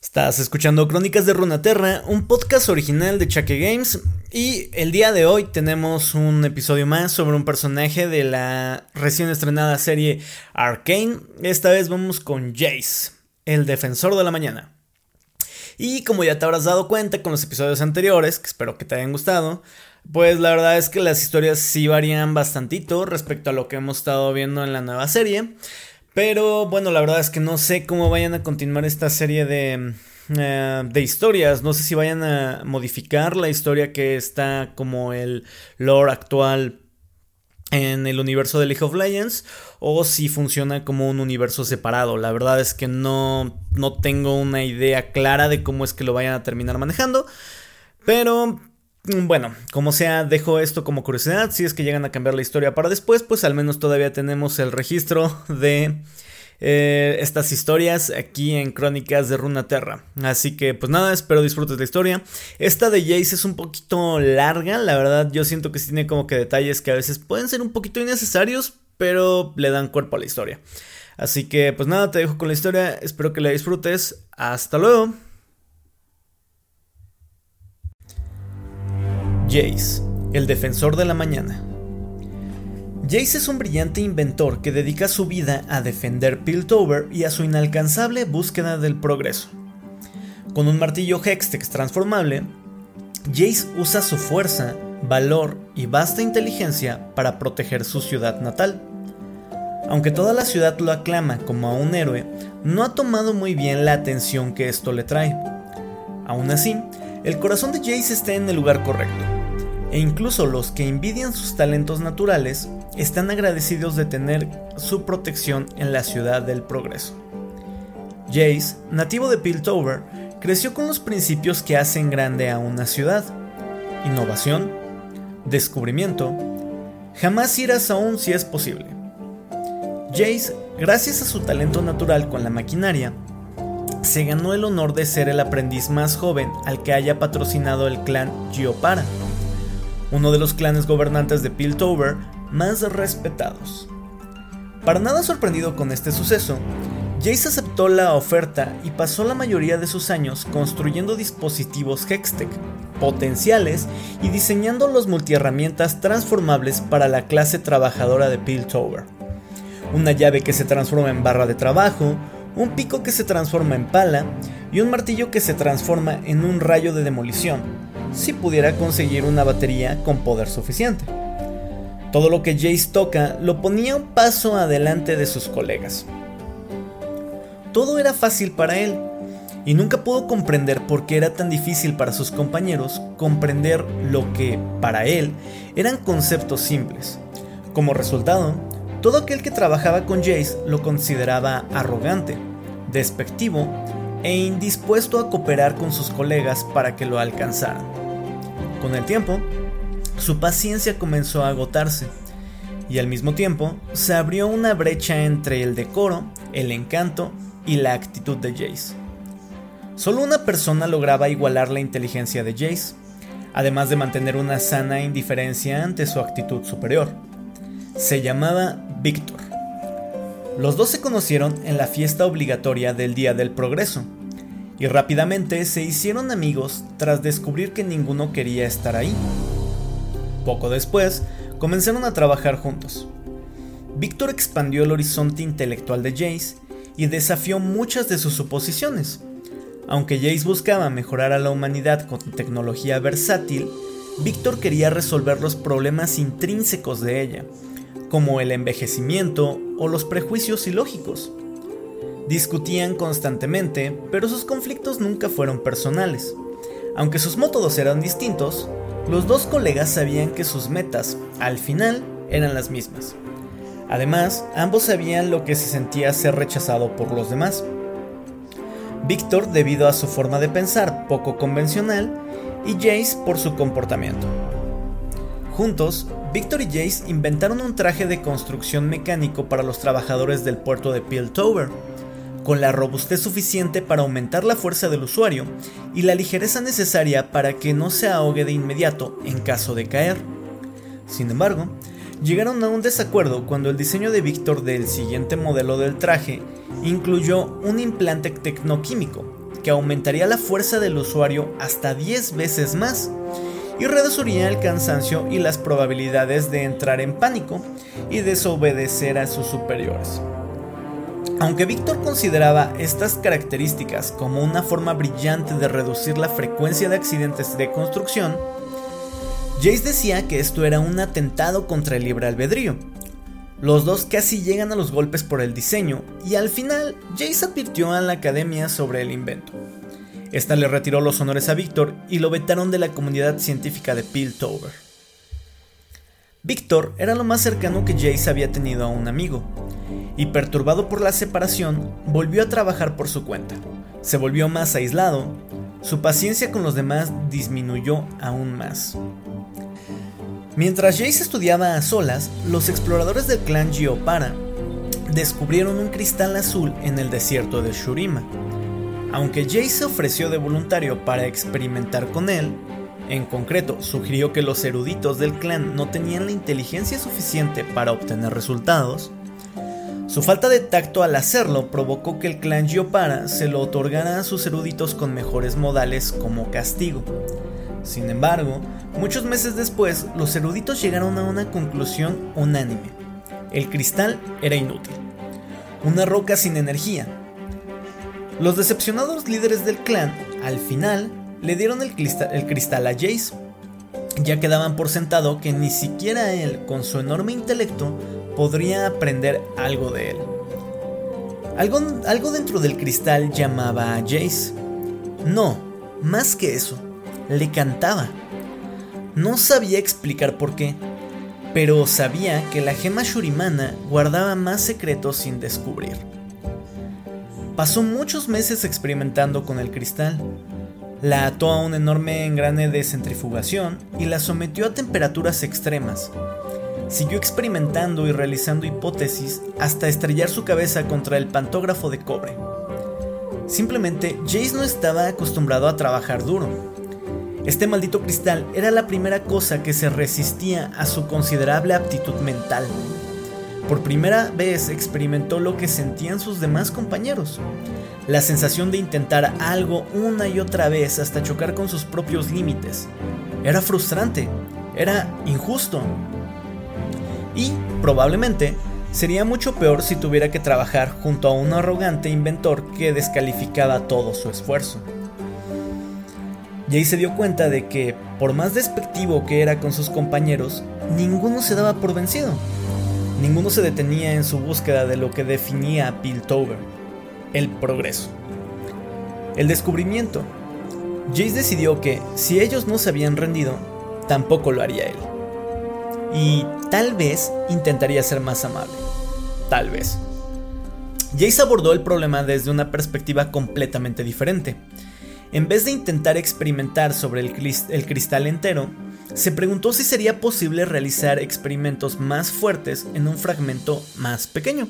Estás escuchando Crónicas de Runaterra, un podcast original de Chaque Games. Y el día de hoy tenemos un episodio más sobre un personaje de la recién estrenada serie Arcane. Esta vez vamos con Jace, el defensor de la mañana. Y como ya te habrás dado cuenta con los episodios anteriores, que espero que te hayan gustado, pues la verdad es que las historias sí varían bastantito respecto a lo que hemos estado viendo en la nueva serie. Pero bueno, la verdad es que no sé cómo vayan a continuar esta serie de, eh, de historias. No sé si vayan a modificar la historia que está como el lore actual en el universo de League of Legends o si funciona como un universo separado. La verdad es que no, no tengo una idea clara de cómo es que lo vayan a terminar manejando. Pero Mm, bueno, como sea, dejo esto como curiosidad. Si es que llegan a cambiar la historia para después, pues al menos todavía tenemos el registro de eh, estas historias aquí en Crónicas de Runaterra. Así que, pues nada, espero disfrutes la historia. Esta de Jace es un poquito larga, la verdad, yo siento que tiene como que detalles que a veces pueden ser un poquito innecesarios, pero le dan cuerpo a la historia. Así que, pues nada, te dejo con la historia. Espero que la disfrutes. Hasta luego. Jace, el defensor de la mañana. Jace es un brillante inventor que dedica su vida a defender Piltover y a su inalcanzable búsqueda del progreso. Con un martillo Hextex transformable, Jace usa su fuerza, valor y vasta inteligencia para proteger su ciudad natal. Aunque toda la ciudad lo aclama como a un héroe, no ha tomado muy bien la atención que esto le trae. Aún así, el corazón de Jace está en el lugar correcto e incluso los que envidian sus talentos naturales están agradecidos de tener su protección en la ciudad del progreso. Jace, nativo de Piltover, creció con los principios que hacen grande a una ciudad. Innovación, descubrimiento, jamás irás aún si es posible. Jace, gracias a su talento natural con la maquinaria, se ganó el honor de ser el aprendiz más joven al que haya patrocinado el clan Giopara uno de los clanes gobernantes de Piltover más respetados. Para nada sorprendido con este suceso, Jace aceptó la oferta y pasó la mayoría de sus años construyendo dispositivos Hextech potenciales y diseñando los multiherramientas transformables para la clase trabajadora de Piltover. Una llave que se transforma en barra de trabajo, un pico que se transforma en pala y un martillo que se transforma en un rayo de demolición, si pudiera conseguir una batería con poder suficiente. Todo lo que Jace toca lo ponía un paso adelante de sus colegas. Todo era fácil para él, y nunca pudo comprender por qué era tan difícil para sus compañeros comprender lo que, para él, eran conceptos simples. Como resultado, todo aquel que trabajaba con Jace lo consideraba arrogante, despectivo e indispuesto a cooperar con sus colegas para que lo alcanzaran. Con el tiempo, su paciencia comenzó a agotarse y al mismo tiempo se abrió una brecha entre el decoro, el encanto y la actitud de Jace. Solo una persona lograba igualar la inteligencia de Jace, además de mantener una sana indiferencia ante su actitud superior. Se llamaba Víctor. Los dos se conocieron en la fiesta obligatoria del Día del Progreso, y rápidamente se hicieron amigos tras descubrir que ninguno quería estar ahí. Poco después, comenzaron a trabajar juntos. Víctor expandió el horizonte intelectual de Jace y desafió muchas de sus suposiciones. Aunque Jace buscaba mejorar a la humanidad con tecnología versátil, Víctor quería resolver los problemas intrínsecos de ella, como el envejecimiento o los prejuicios ilógicos. Discutían constantemente, pero sus conflictos nunca fueron personales. Aunque sus métodos eran distintos, los dos colegas sabían que sus metas, al final, eran las mismas. Además, ambos sabían lo que se sentía ser rechazado por los demás. Víctor debido a su forma de pensar poco convencional y Jace por su comportamiento. Juntos, Víctor y Jace inventaron un traje de construcción mecánico para los trabajadores del puerto de Piltover, con la robustez suficiente para aumentar la fuerza del usuario y la ligereza necesaria para que no se ahogue de inmediato en caso de caer. Sin embargo, llegaron a un desacuerdo cuando el diseño de Víctor del siguiente modelo del traje incluyó un implante tecnoquímico, que aumentaría la fuerza del usuario hasta 10 veces más y reduciría el cansancio y las probabilidades de entrar en pánico y desobedecer a sus superiores. Aunque Víctor consideraba estas características como una forma brillante de reducir la frecuencia de accidentes de construcción, Jace decía que esto era un atentado contra el libre albedrío. Los dos casi llegan a los golpes por el diseño y al final Jace advirtió a la academia sobre el invento. Esta le retiró los honores a Víctor y lo vetaron de la comunidad científica de Piltover. Víctor era lo más cercano que Jace había tenido a un amigo, y perturbado por la separación, volvió a trabajar por su cuenta. Se volvió más aislado, su paciencia con los demás disminuyó aún más. Mientras Jace estudiaba a solas, los exploradores del clan Giopara descubrieron un cristal azul en el desierto de Shurima. Aunque Jace se ofreció de voluntario para experimentar con él, en concreto sugirió que los eruditos del clan no tenían la inteligencia suficiente para obtener resultados, su falta de tacto al hacerlo provocó que el clan Giopara se lo otorgara a sus eruditos con mejores modales como castigo. Sin embargo, muchos meses después, los eruditos llegaron a una conclusión unánime. El cristal era inútil. Una roca sin energía. Los decepcionados líderes del clan, al final, le dieron el cristal, a Jace, ya que daban por sentado que ni siquiera él, con su enorme intelecto, podría aprender algo de él. Algo, algo dentro del cristal llamaba a Jace. No, más que eso, le cantaba. No sabía explicar por qué, pero sabía que la gema Shurimana guardaba más secretos sin descubrir. Pasó muchos meses experimentando con el cristal. La ató a un enorme engrane de centrifugación y la sometió a temperaturas extremas, siguió experimentando y realizando hipótesis hasta estrellar su cabeza contra el pantógrafo de cobre. Simplemente Jace no estaba acostumbrado a trabajar duro. Este maldito cristal era la primera cosa que se resistía a su considerable aptitud mental. Por primera vez experimentó lo que sentían sus demás compañeros, la sensación de intentar algo una y otra vez hasta chocar con sus propios límites. Era frustrante, era injusto, y, probablemente, sería mucho peor si tuviera que trabajar junto a un arrogante inventor que descalificaba todo su esfuerzo. Jay se dio cuenta de que, por más despectivo que era con sus compañeros, ninguno se daba por vencido. Ninguno se detenía en su búsqueda de lo que definía a Piltover, el progreso. El descubrimiento. Jace decidió que, si ellos no se habían rendido, tampoco lo haría él y tal vez intentaría ser más amable. Tal vez. Jace abordó el problema desde una perspectiva completamente diferente. En vez de intentar experimentar sobre el, cristal entero, se preguntó si sería posible realizar experimentos más fuertes en un fragmento más pequeño.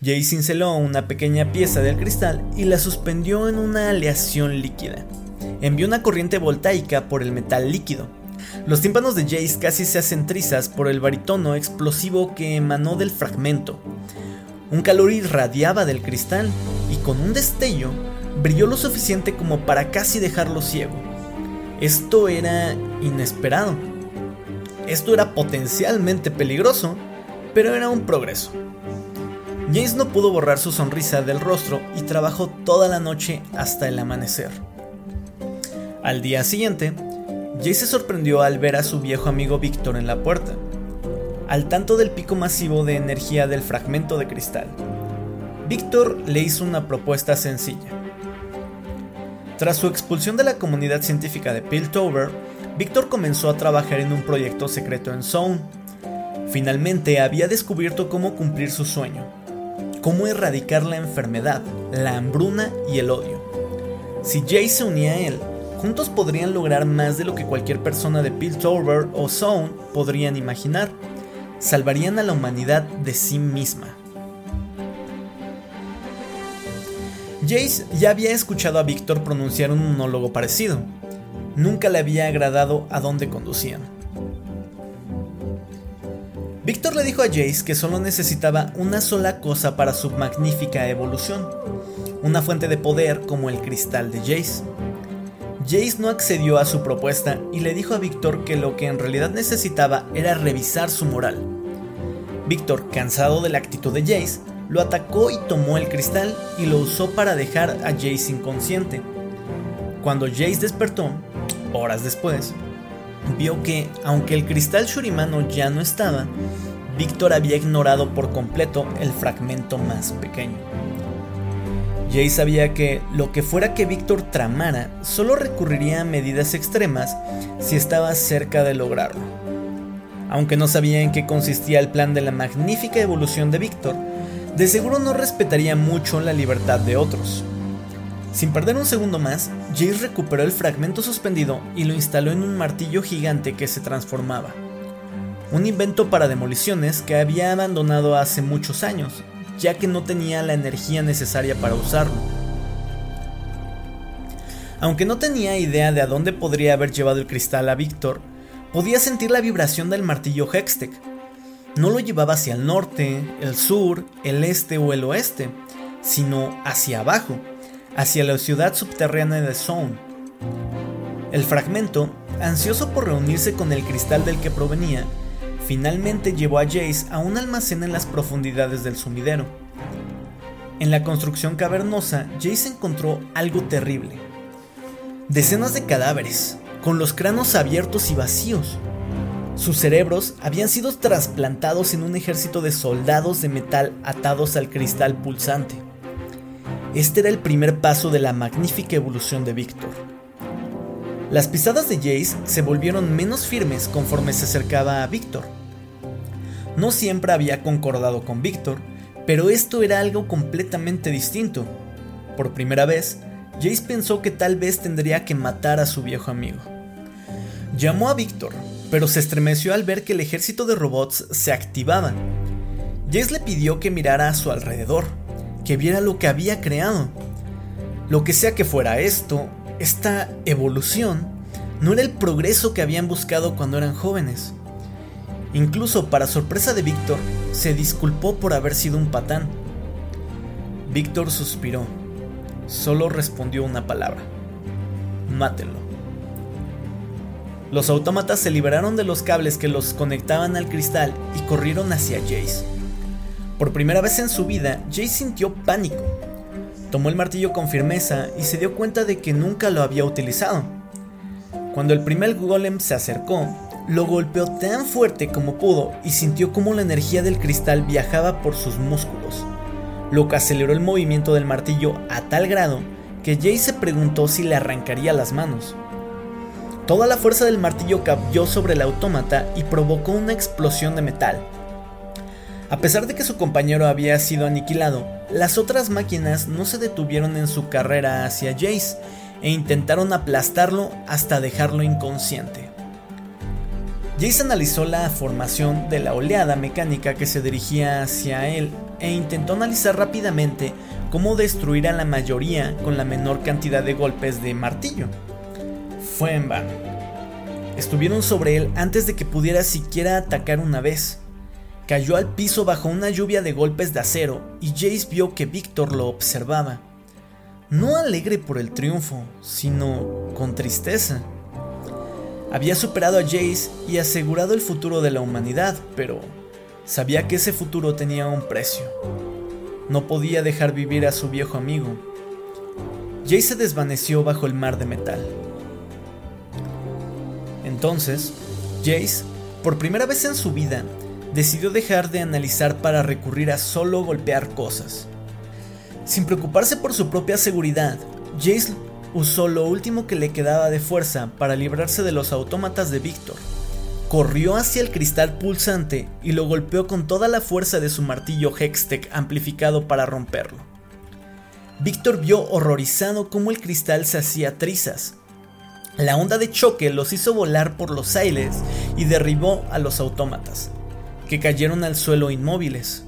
Jace cinceló una pequeña pieza del cristal y la suspendió en una aleación líquida. Envió una corriente voltaica por el metal líquido, los tímpanos de Jace casi se hacen trizas por el baritono explosivo que emanó del fragmento. Un calor irradiaba del cristal y con un destello brilló lo suficiente como para casi dejarlo ciego. Esto era inesperado. Esto era potencialmente peligroso, pero era un progreso. Jace no pudo borrar su sonrisa del rostro y trabajó toda la noche hasta el amanecer. Al día siguiente, Jay se sorprendió al ver a su viejo amigo Víctor en la puerta, al tanto del pico masivo de energía del fragmento de cristal. Víctor le hizo una propuesta sencilla. Tras su expulsión de la comunidad científica de Piltover, Víctor comenzó a trabajar en un proyecto secreto en Zone. Finalmente había descubierto cómo cumplir su sueño, cómo erradicar la enfermedad, la hambruna y el odio. Si Jay se unía a él, Juntos podrían lograr más de lo que cualquier persona de Piltover o Zone podrían imaginar. Salvarían a la humanidad de sí misma. Jace ya había escuchado a Víctor pronunciar un monólogo parecido. Nunca le había agradado a dónde conducían. Víctor le dijo a Jace que solo necesitaba una sola cosa para su magnífica evolución, una fuente de poder como el cristal de Jace. Jace no accedió a su propuesta y le dijo a Víctor que lo que en realidad necesitaba era revisar su moral. Víctor, cansado de la actitud de Jace, lo atacó y tomó el cristal y lo usó para dejar a Jace inconsciente. Cuando Jace despertó, horas después, vio que, aunque el cristal Shurimano ya no estaba, Víctor había ignorado por completo el fragmento más pequeño. Jay sabía que lo que fuera que Víctor tramara solo recurriría a medidas extremas si estaba cerca de lograrlo. Aunque no sabía en qué consistía el plan de la magnífica evolución de Víctor, de seguro no respetaría mucho la libertad de otros. Sin perder un segundo más, Jace recuperó el fragmento suspendido y lo instaló en un martillo gigante que se transformaba. Un invento para demoliciones que había abandonado hace muchos años, ya que no tenía la energía necesaria para usarlo. Aunque no tenía idea de a dónde podría haber llevado el cristal a Víctor, podía sentir la vibración del martillo Hextech. No lo llevaba hacia el norte, el sur, el este o el oeste, sino hacia abajo, hacia la ciudad subterránea de Zone. El fragmento, ansioso por reunirse con el cristal del que provenía, finalmente llevó a Jace a un almacén en las profundidades del sumidero. En la construcción cavernosa, Jace encontró algo terrible. Decenas de cadáveres, con los cráneos abiertos y vacíos. Sus cerebros habían sido trasplantados en un ejército de soldados de metal atados al cristal pulsante. Este era el primer paso de la magnífica evolución de Víctor. Las pisadas de Jace se volvieron menos firmes conforme se acercaba a Víctor. No siempre había concordado con Víctor, pero esto era algo completamente distinto. Por primera vez, Jace pensó que tal vez tendría que matar a su viejo amigo. Llamó a Víctor, pero se estremeció al ver que el ejército de robots se activaba. Jace le pidió que mirara a su alrededor, que viera lo que había creado. Lo que sea que fuera esto, esta evolución, no era el progreso que habían buscado cuando eran jóvenes. Incluso para sorpresa de Víctor, se disculpó por haber sido un patán. Víctor suspiró. Solo respondió una palabra. Mátelo. Los autómatas se liberaron de los cables que los conectaban al cristal y corrieron hacia Jace. Por primera vez en su vida, Jay sintió pánico. Tomó el martillo con firmeza y se dio cuenta de que nunca lo había utilizado. Cuando el primer golem se acercó, lo golpeó tan fuerte como pudo y sintió como la energía del cristal viajaba por sus músculos, lo que aceleró el movimiento del martillo a tal grado que Jay se preguntó si le arrancaría las manos. Toda la fuerza del martillo cayó sobre el autómata y provocó una explosión de metal, a pesar de que su compañero había sido aniquilado, las otras máquinas no se detuvieron en su carrera hacia Jace e intentaron aplastarlo hasta dejarlo inconsciente. Jace analizó la formación de la oleada mecánica que se dirigía hacia él e intentó analizar rápidamente cómo destruir a la mayoría con la menor cantidad de golpes de martillo. Fue en vano. Estuvieron sobre él antes de que pudiera siquiera atacar una vez cayó al piso bajo una lluvia de golpes de acero y Jace vio que Víctor lo observaba. No alegre por el triunfo, sino con tristeza. Había superado a Jace y asegurado el futuro de la humanidad, pero sabía que ese futuro tenía un precio. No podía dejar vivir a su viejo amigo. Jace se desvaneció bajo el mar de metal. Entonces, Jace, por primera vez en su vida, decidió dejar de analizar para recurrir a solo golpear cosas. Sin preocuparse por su propia seguridad, Jace usó lo último que le quedaba de fuerza para librarse de los autómatas de Víctor. Corrió hacia el cristal pulsante y lo golpeó con toda la fuerza de su martillo Hextech amplificado para romperlo. Víctor vio horrorizado cómo el cristal se hacía trizas. La onda de choque los hizo volar por los aires y derribó a los autómatas que cayeron al suelo inmóviles.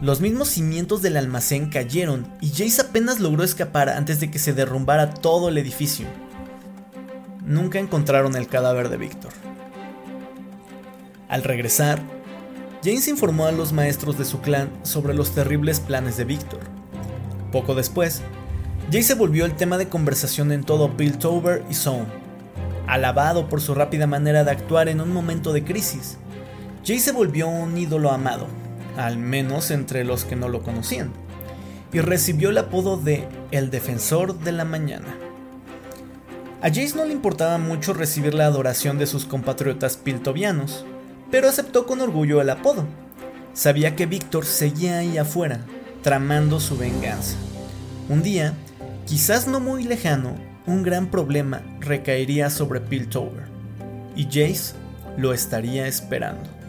Los mismos cimientos del almacén cayeron y Jace apenas logró escapar antes de que se derrumbara todo el edificio. Nunca encontraron el cadáver de Víctor. Al regresar, James informó a los maestros de su clan sobre los terribles planes de Víctor. Poco después, Jay se volvió el tema de conversación en todo Piltover y Zone. Alabado por su rápida manera de actuar en un momento de crisis, Jay se volvió un ídolo amado, al menos entre los que no lo conocían, y recibió el apodo de El Defensor de la Mañana. A Jace no le importaba mucho recibir la adoración de sus compatriotas piltovianos, pero aceptó con orgullo el apodo. Sabía que Víctor seguía ahí afuera, tramando su venganza. Un día, quizás no muy lejano, un gran problema recaería sobre Piltover, y Jace lo estaría esperando.